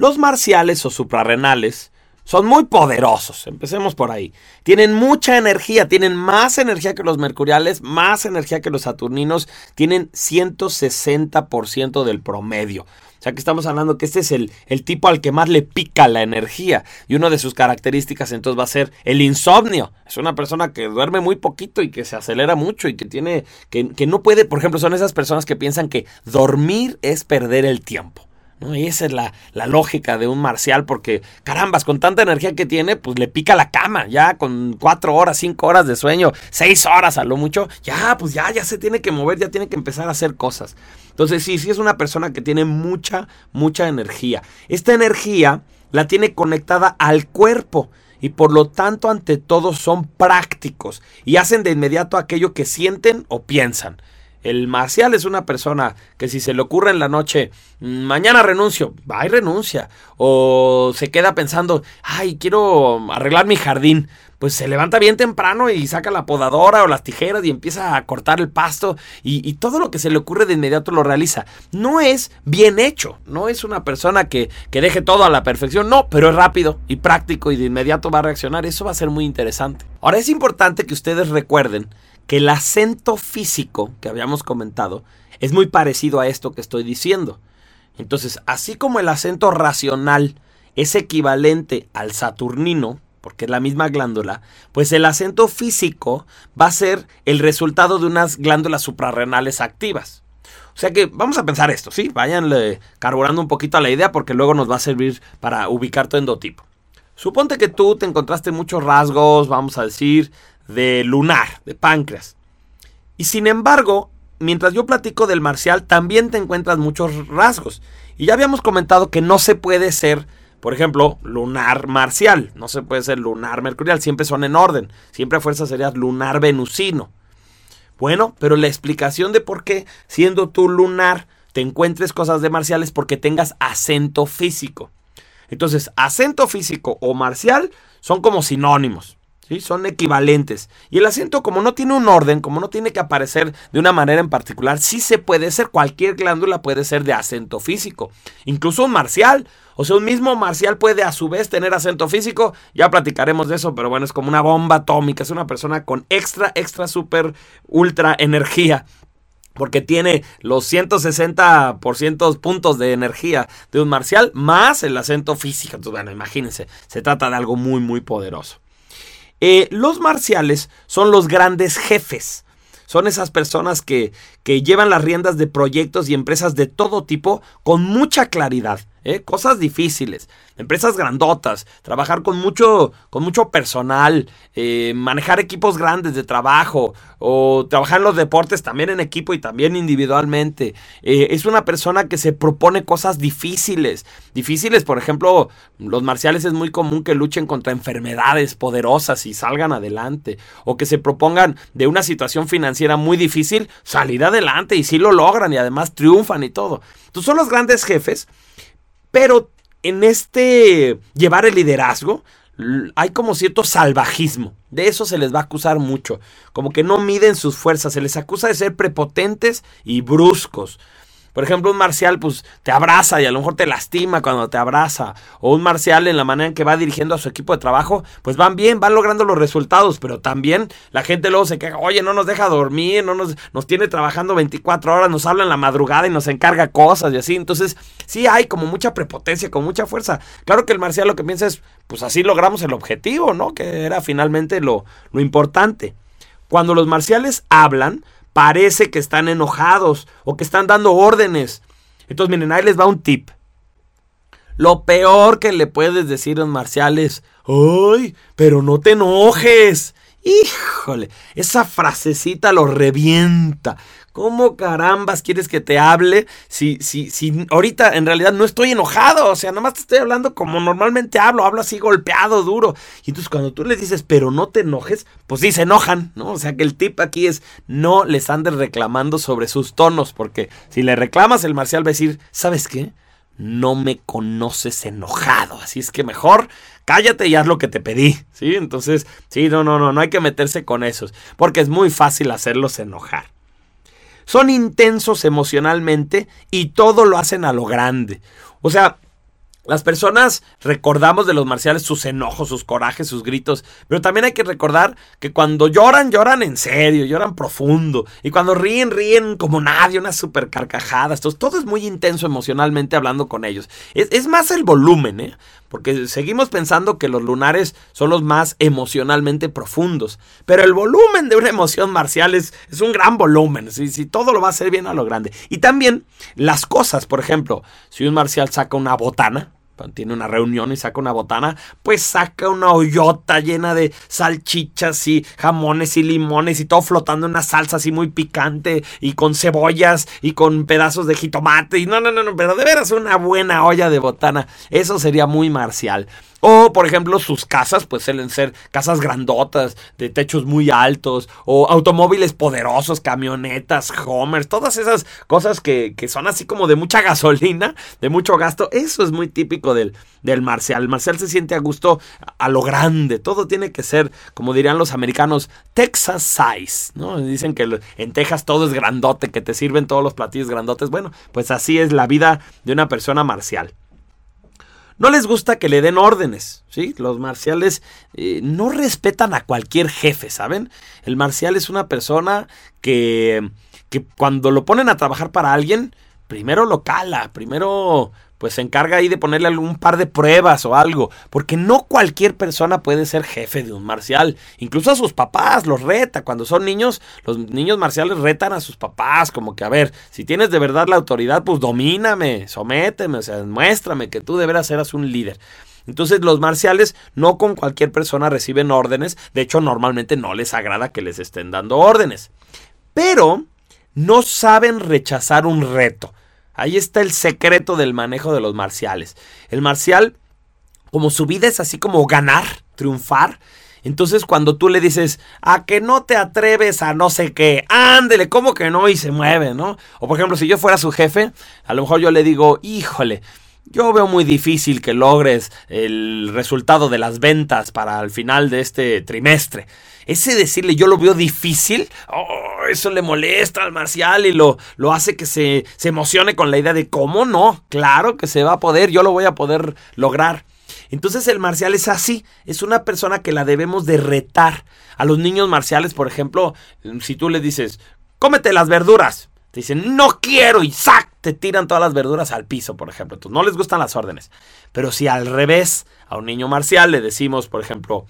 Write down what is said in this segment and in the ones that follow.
Los marciales o suprarrenales son muy poderosos, empecemos por ahí. Tienen mucha energía, tienen más energía que los mercuriales, más energía que los saturninos, tienen 160% del promedio. O sea que estamos hablando que este es el, el, tipo al que más le pica la energía. Y una de sus características entonces va a ser el insomnio. Es una persona que duerme muy poquito y que se acelera mucho y que tiene. que, que no puede, por ejemplo, son esas personas que piensan que dormir es perder el tiempo. ¿No? Y esa es la, la, lógica de un marcial, porque carambas, con tanta energía que tiene, pues le pica la cama, ya con cuatro horas, cinco horas de sueño, seis horas a lo mucho, ya, pues ya, ya se tiene que mover, ya tiene que empezar a hacer cosas. Entonces, sí, sí es una persona que tiene mucha, mucha energía. Esta energía la tiene conectada al cuerpo y por lo tanto ante todo son prácticos y hacen de inmediato aquello que sienten o piensan. El marcial es una persona que si se le ocurre en la noche, mañana renuncio, va y renuncia. O se queda pensando, ay, quiero arreglar mi jardín. Pues se levanta bien temprano y saca la podadora o las tijeras y empieza a cortar el pasto y, y todo lo que se le ocurre de inmediato lo realiza. No es bien hecho, no es una persona que, que deje todo a la perfección, no, pero es rápido y práctico y de inmediato va a reaccionar. Eso va a ser muy interesante. Ahora es importante que ustedes recuerden que el acento físico que habíamos comentado es muy parecido a esto que estoy diciendo. Entonces, así como el acento racional es equivalente al saturnino, porque es la misma glándula, pues el acento físico va a ser el resultado de unas glándulas suprarrenales activas. O sea que vamos a pensar esto, ¿sí? Váyanle carburando un poquito a la idea porque luego nos va a servir para ubicar tu endotipo. Suponte que tú te encontraste muchos rasgos, vamos a decir, de lunar, de páncreas. Y sin embargo, mientras yo platico del marcial, también te encuentras muchos rasgos. Y ya habíamos comentado que no se puede ser, por ejemplo, lunar marcial, no se puede ser lunar mercurial, siempre son en orden, siempre a fuerza sería lunar venusino. Bueno, pero la explicación de por qué, siendo tú lunar, te encuentres cosas de marciales porque tengas acento físico. Entonces, acento físico o marcial son como sinónimos. Son equivalentes. Y el acento, como no tiene un orden, como no tiene que aparecer de una manera en particular, sí se puede ser, cualquier glándula puede ser de acento físico. Incluso un marcial. O sea, un mismo marcial puede a su vez tener acento físico. Ya platicaremos de eso, pero bueno, es como una bomba atómica. Es una persona con extra, extra, super, ultra energía porque tiene los 160% puntos de energía de un marcial más el acento físico. Entonces, bueno, imagínense, se trata de algo muy, muy poderoso. Eh, los marciales son los grandes jefes. Son esas personas que, que llevan las riendas de proyectos y empresas de todo tipo con mucha claridad. ¿eh? cosas difíciles, empresas grandotas, trabajar con mucho, con mucho personal, eh, manejar equipos grandes de trabajo o trabajar en los deportes también en equipo y también individualmente. Eh, es una persona que se propone cosas difíciles. Difíciles, por ejemplo, los marciales es muy común que luchen contra enfermedades poderosas y salgan adelante o que se propongan de una situación financiera muy difícil salir adelante y sí lo logran y además triunfan y todo. Entonces son los grandes jefes pero en este llevar el liderazgo hay como cierto salvajismo. De eso se les va a acusar mucho. Como que no miden sus fuerzas. Se les acusa de ser prepotentes y bruscos. Por ejemplo, un marcial pues te abraza y a lo mejor te lastima cuando te abraza. O un marcial en la manera en que va dirigiendo a su equipo de trabajo, pues van bien, van logrando los resultados, pero también la gente luego se queja, oye, no nos deja dormir, no nos, nos tiene trabajando 24 horas, nos habla en la madrugada y nos encarga cosas y así. Entonces, sí hay como mucha prepotencia, con mucha fuerza. Claro que el marcial lo que piensa es, pues así logramos el objetivo, ¿no? Que era finalmente lo, lo importante. Cuando los marciales hablan, parece que están enojados o que están dando órdenes. Entonces, miren, ahí les va un tip. Lo peor que le puedes decir a un marcial es, ¡ay! Pero no te enojes. Híjole, esa frasecita lo revienta. ¿Cómo carambas quieres que te hable si, si, si ahorita en realidad no estoy enojado? O sea, nomás te estoy hablando como normalmente hablo, hablo así golpeado, duro. Y entonces cuando tú les dices, pero no te enojes, pues sí se enojan, ¿no? O sea que el tip aquí es no les andes reclamando sobre sus tonos, porque si le reclamas, el marcial va a decir, ¿sabes qué? no me conoces enojado. Así es que mejor cállate y haz lo que te pedí. ¿Sí? Entonces, sí, no, no, no, no hay que meterse con esos. Porque es muy fácil hacerlos enojar. Son intensos emocionalmente y todo lo hacen a lo grande. O sea, Las personas recordamos de los marciales sus enojos, sus corajes, sus gritos, pero también hay que recordar que cuando lloran, lloran en serio, lloran profundo, y cuando ríen, ríen como nadie, unas super carcajadas, todo, todo es muy intenso emocionalmente hablando con ellos. Es, es más el volumen, ¿eh? porque seguimos pensando que los lunares son los más emocionalmente profundos, pero el volumen de una emoción marcial es, es un gran volumen, si, si todo lo va a hacer bien a lo grande. Y también las cosas, por ejemplo, si un marcial saca una botana, tiene una reunión y saca una botana, pues saca una hoyota llena de salchichas y jamones y limones y todo flotando en una salsa así muy picante y con cebollas y con pedazos de jitomate y no, no, no, no, pero de veras una buena olla de botana, eso sería muy marcial. O, por ejemplo, sus casas, pues suelen ser casas grandotas, de techos muy altos, o automóviles poderosos, camionetas, homers, todas esas cosas que, que son así como de mucha gasolina, de mucho gasto. Eso es muy típico del, del marcial. El marcial se siente a gusto a lo grande. Todo tiene que ser, como dirían los americanos, Texas size, ¿no? Dicen que en Texas todo es grandote, que te sirven todos los platillos grandotes. Bueno, pues así es la vida de una persona marcial. No les gusta que le den órdenes, ¿sí? Los marciales eh, no respetan a cualquier jefe, ¿saben? El marcial es una persona que, que cuando lo ponen a trabajar para alguien, primero lo cala, primero pues se encarga ahí de ponerle algún par de pruebas o algo, porque no cualquier persona puede ser jefe de un marcial, incluso a sus papás los reta, cuando son niños, los niños marciales retan a sus papás, como que a ver, si tienes de verdad la autoridad, pues domíname, sométeme, o sea, muéstrame que tú deberás ser un líder. Entonces los marciales no con cualquier persona reciben órdenes, de hecho normalmente no les agrada que les estén dando órdenes, pero no saben rechazar un reto. Ahí está el secreto del manejo de los marciales. El marcial, como su vida es así como ganar, triunfar, entonces cuando tú le dices, a que no te atreves a no sé qué, ándele, ¿cómo que no? Y se mueve, ¿no? O por ejemplo, si yo fuera su jefe, a lo mejor yo le digo, híjole, yo veo muy difícil que logres el resultado de las ventas para el final de este trimestre. Ese decirle yo lo veo difícil, oh, eso le molesta al marcial y lo, lo hace que se, se emocione con la idea de cómo no, claro que se va a poder, yo lo voy a poder lograr. Entonces el marcial es así, es una persona que la debemos de retar. A los niños marciales, por ejemplo, si tú le dices, cómete las verduras, te dicen, no quiero y ¡sac! Te tiran todas las verduras al piso, por ejemplo. Entonces, no les gustan las órdenes. Pero si al revés, a un niño marcial le decimos, por ejemplo,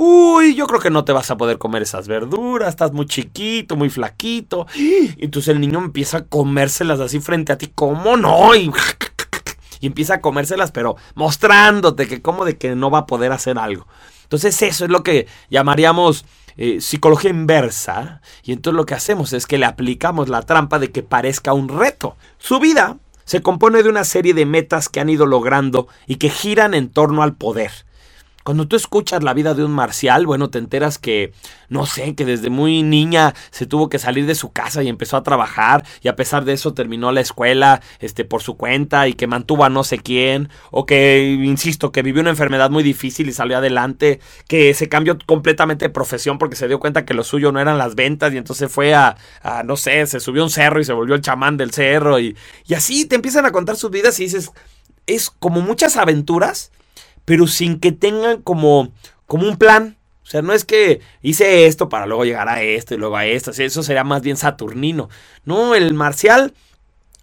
Uy, yo creo que no te vas a poder comer esas verduras, estás muy chiquito, muy flaquito. Y entonces el niño empieza a comérselas así frente a ti, ¿cómo no? Y, empieza a comérselas, pero mostrándote que como de que no va a poder hacer algo. Entonces eso es lo que llamaríamos eh, psicología inversa. Y entonces lo que hacemos es que le aplicamos la trampa de que parezca un reto. Su vida se compone de una serie de metas que han ido logrando y que giran en torno al poder. Cuando tú escuchas la vida de un marcial, bueno, te enteras que, no sé, que desde muy niña se tuvo que salir de su casa y empezó a trabajar y a pesar de eso terminó la escuela este, por su cuenta y que mantuvo a no sé quién, o que, insisto, que vivió una enfermedad muy difícil y salió adelante, que se cambió completamente de profesión porque se dio cuenta que lo suyo no eran las ventas y entonces fue a, no sé, se subió a un cerro y se volvió el chamán del cerro y, y así te empiezan a contar sus vidas y dices, es como muchas aventuras pero sin que tengan como, como un plan. O sea, no es que hice esto para luego llegar a esto y luego a esto. Eso sería más bien saturnino. No, el marcial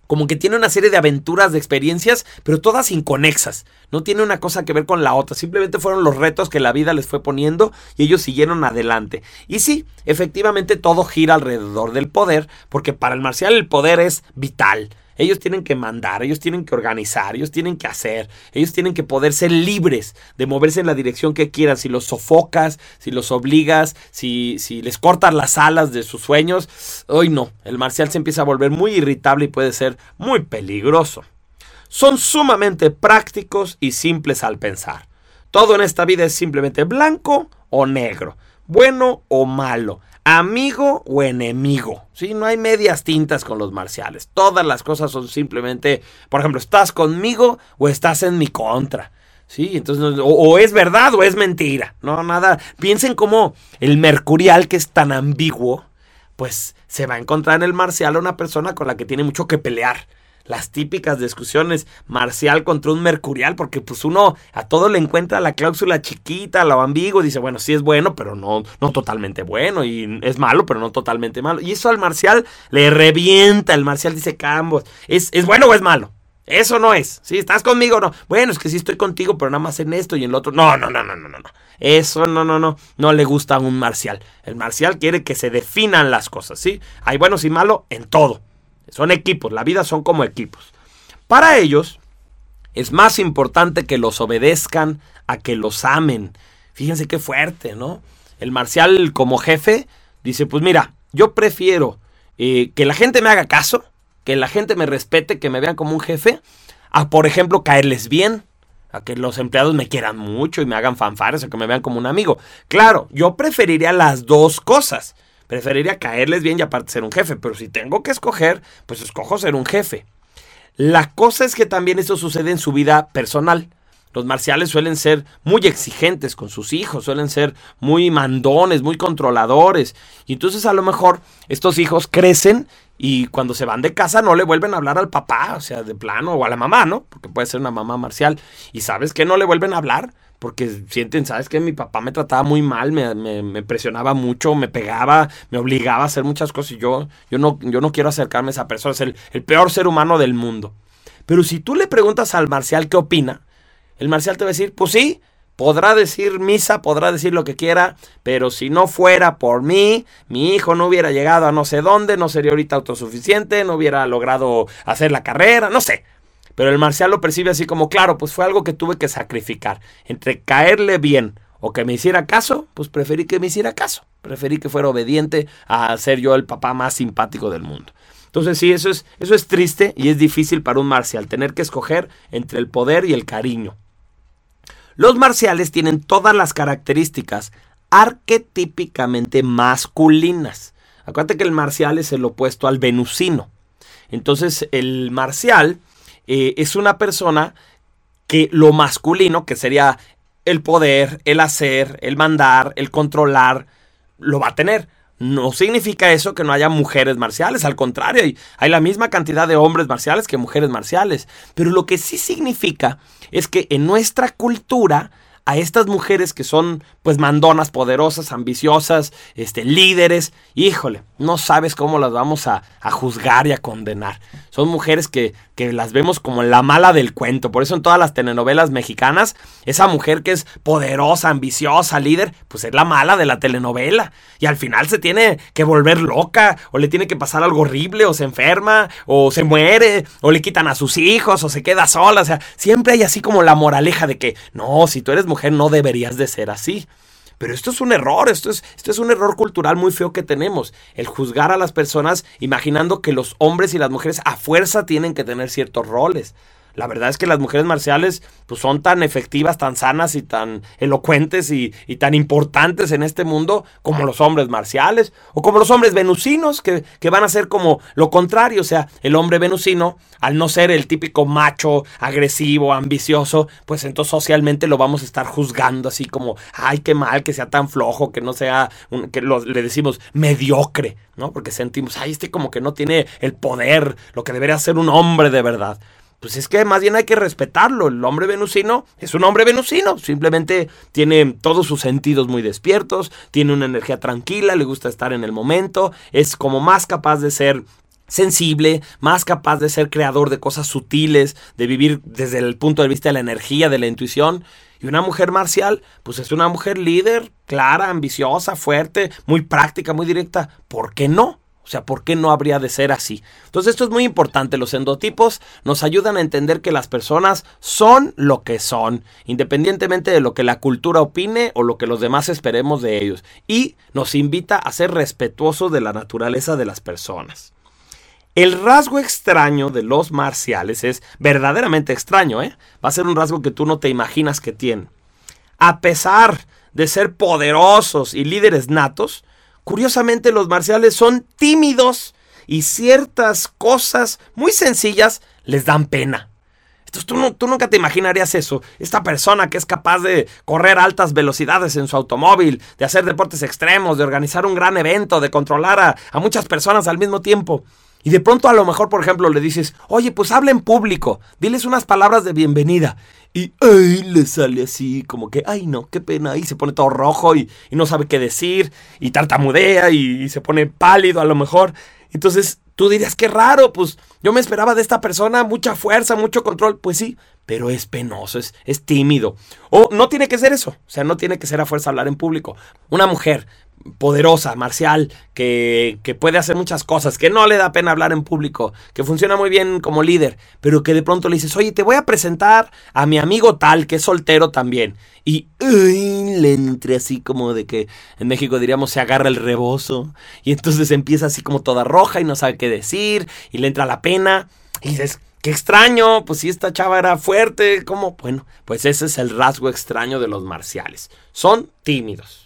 como que tiene una serie de aventuras, de experiencias, pero todas inconexas. No tiene una cosa que ver con la otra. Simplemente fueron los retos que la vida les fue poniendo y ellos siguieron adelante. Y sí, efectivamente todo gira alrededor del poder, porque para el marcial el poder es vital. Ellos tienen que mandar, ellos tienen que organizar, ellos tienen que hacer, ellos tienen que poder ser libres de moverse en la dirección que quieran. Si los sofocas, si los obligas, si, si les cortas las alas de sus sueños, hoy no, el marcial se empieza a volver muy irritable y puede ser muy peligroso. Son sumamente prácticos y simples al pensar. Todo en esta vida es simplemente blanco o negro, bueno o malo amigo o enemigo. ¿sí? No hay medias tintas con los marciales. Todas las cosas son simplemente, por ejemplo, estás conmigo o estás en mi contra. Sí, entonces, o, es verdad o es mentira. No, nada. Piensen cómo el mercurial, que es tan ambiguo, pues se va a encontrar en el marcial una persona con la que tiene mucho que pelear. Las típicas discusiones marcial contra un mercurial, porque pues uno a todo le encuentra la cláusula chiquita, lo ambiguo, dice, bueno, sí es bueno, pero no, no totalmente bueno, y es malo, pero no totalmente malo. Y eso al marcial le revienta, el marcial dice, cambos, ¿es, ¿es bueno o es malo? Eso no es. Si estás conmigo, no. Bueno, es que sí estoy contigo, pero nada más en esto y en lo otro. No, no, no, no, no, no. Eso no, no, no. No le gusta a un marcial. El marcial quiere que se definan las cosas, ¿sí? Hay buenos y malos en todo. Son equipos. La vida son como equipos. Para ellos, es más importante que los obedezcan a que los amen. Fíjense qué fuerte, ¿no? El marcial como jefe dice, pues mira, yo prefiero eh, que la gente me haga caso que la gente me respete, que me vean como un jefe, a por ejemplo caerles bien, a que los empleados me quieran mucho y me hagan fanfares o que me vean como un amigo. Claro, yo preferiría las dos cosas. Preferiría caerles bien y aparte ser un jefe, pero si tengo que escoger, pues escojo ser un jefe. La cosa es que también esto sucede en su vida personal. Los marciales suelen ser muy exigentes con sus hijos, suelen ser muy mandones, muy controladores. Y entonces a lo mejor estos hijos crecen y cuando se van de casa no le vuelven a hablar al papá, o sea, de plano, o a la mamá, ¿no? Porque puede ser una mamá marcial. Y sabes que no le vuelven a hablar, porque sienten, sabes que mi papá me trataba muy mal, me, presionaba mucho, me pegaba, me obligaba a hacer muchas cosas y yo, yo, no, yo no quiero acercarme a esa persona, es el, el peor ser humano del mundo. Pero si tú le preguntas al marcial qué opina, el marcial te va a decir, pues sí, Podrá decir misa, podrá decir lo que quiera, pero si no fuera por mí, mi hijo no hubiera llegado a no sé dónde, no sería ahorita autosuficiente, no hubiera logrado hacer la carrera, no sé. Pero el marcial lo percibe así como, claro, pues fue algo que tuve que sacrificar. Entre caerle bien o que me hiciera caso, pues preferí que me hiciera caso. Preferí que fuera obediente a ser yo el papá más simpático del mundo. Entonces sí, eso es, eso es triste y es difícil para un marcial, tener que escoger entre el poder y el cariño. Los marciales tienen todas las características arquetípicamente masculinas. Acuérdate que el marcial es el opuesto al venusino. Entonces, el marcial eh, es una persona que lo masculino, que sería el poder, el hacer, el mandar, el controlar, lo va a tener. No significa eso que no haya mujeres marciales, al contrario, hay, hay, la misma cantidad de hombres marciales que mujeres marciales. Pero lo que sí significa es que en nuestra cultura a estas mujeres que son pues mandonas, poderosas, ambiciosas, este, líderes, híjole, no sabes cómo las vamos a, juzgar y a condenar. Son mujeres que, que, las vemos como la mala del cuento. Por eso en todas las telenovelas mexicanas, esa mujer que es poderosa, ambiciosa, líder, pues es la mala de la telenovela. Y al final se tiene que volver loca, o le tiene que pasar algo horrible, o se enferma, o se muere, o le quitan a sus hijos, o se queda sola. O sea, siempre hay así como la moraleja de que, no, si tú eres mujer no deberías de ser así. Pero esto es un error, esto es, esto es un error cultural muy feo que tenemos. El juzgar a las personas imaginando que los hombres y las mujeres a fuerza tienen que tener ciertos roles. La verdad es que las mujeres marciales pues, son tan efectivas, tan sanas y tan elocuentes y, tan importantes en este mundo como los hombres marciales o como los hombres venusinos que, que, van a ser como lo contrario. O sea, el hombre venusino, al no ser el típico macho, agresivo, ambicioso, pues entonces socialmente lo vamos a estar juzgando así como, ay, qué mal que sea tan flojo, que no sea, que le decimos mediocre, ¿no? Porque sentimos, ay, este como que no tiene el poder, lo que debería ser un hombre de verdad pues es que más bien hay que respetarlo. El hombre venusino es un hombre venusino, simplemente tiene todos sus sentidos muy despiertos, tiene una energía tranquila, le gusta estar en el momento, es como más capaz de ser sensible, más capaz de ser creador de cosas sutiles, de vivir desde el punto de vista de la energía, de la intuición. Y una mujer marcial, pues es una mujer líder, clara, ambiciosa, fuerte, muy práctica, muy directa. ¿Por qué no? O sea, ¿por qué no habría de ser así? Entonces esto es muy importante. Los endotipos nos ayudan a entender que las personas son lo que son, independientemente de lo que la cultura opine o lo que los demás esperemos de ellos. Y nos invita a ser respetuosos de la naturaleza de las personas. El rasgo extraño de los marciales es verdaderamente extraño, ¿eh? Va a ser un rasgo que tú no te imaginas que tienen. A pesar de ser poderosos y líderes natos, Curiosamente los marciales son tímidos y ciertas cosas muy sencillas les dan pena. Entonces tú, tú, nunca te imaginarías eso. Esta persona que es capaz de correr altas velocidades en su automóvil, de hacer deportes extremos, de organizar un gran evento, de controlar a muchas personas al mismo tiempo. Y de pronto a lo mejor, por ejemplo, le dices, oye, pues habla en público, diles unas palabras de bienvenida. Y ay, le sale así, como que, ay no, qué pena, y se pone todo rojo y, no sabe qué decir, y tartamudea y, y se pone pálido a lo mejor. Entonces tú dirías, qué raro, pues yo me esperaba de esta persona mucha fuerza, mucho control. Pues sí, pero es penoso, es, es tímido. O no tiene que ser eso, o sea, no tiene que ser a fuerza hablar en público. Una mujer poderosa, marcial, que, que, puede hacer muchas cosas, que no le da pena hablar en público, que funciona muy bien como líder, pero que de pronto le dices, oye, te voy a presentar a mi amigo tal, que es soltero también. Y le entre así como de que en México diríamos se agarra el rebozo. Y entonces empieza así como toda roja y no sabe qué decir, y le entra la pena. Y dices, Qué extraño, pues si esta chava era fuerte, ¿cómo? Bueno, pues ese es el rasgo extraño de los marciales. Son tímidos.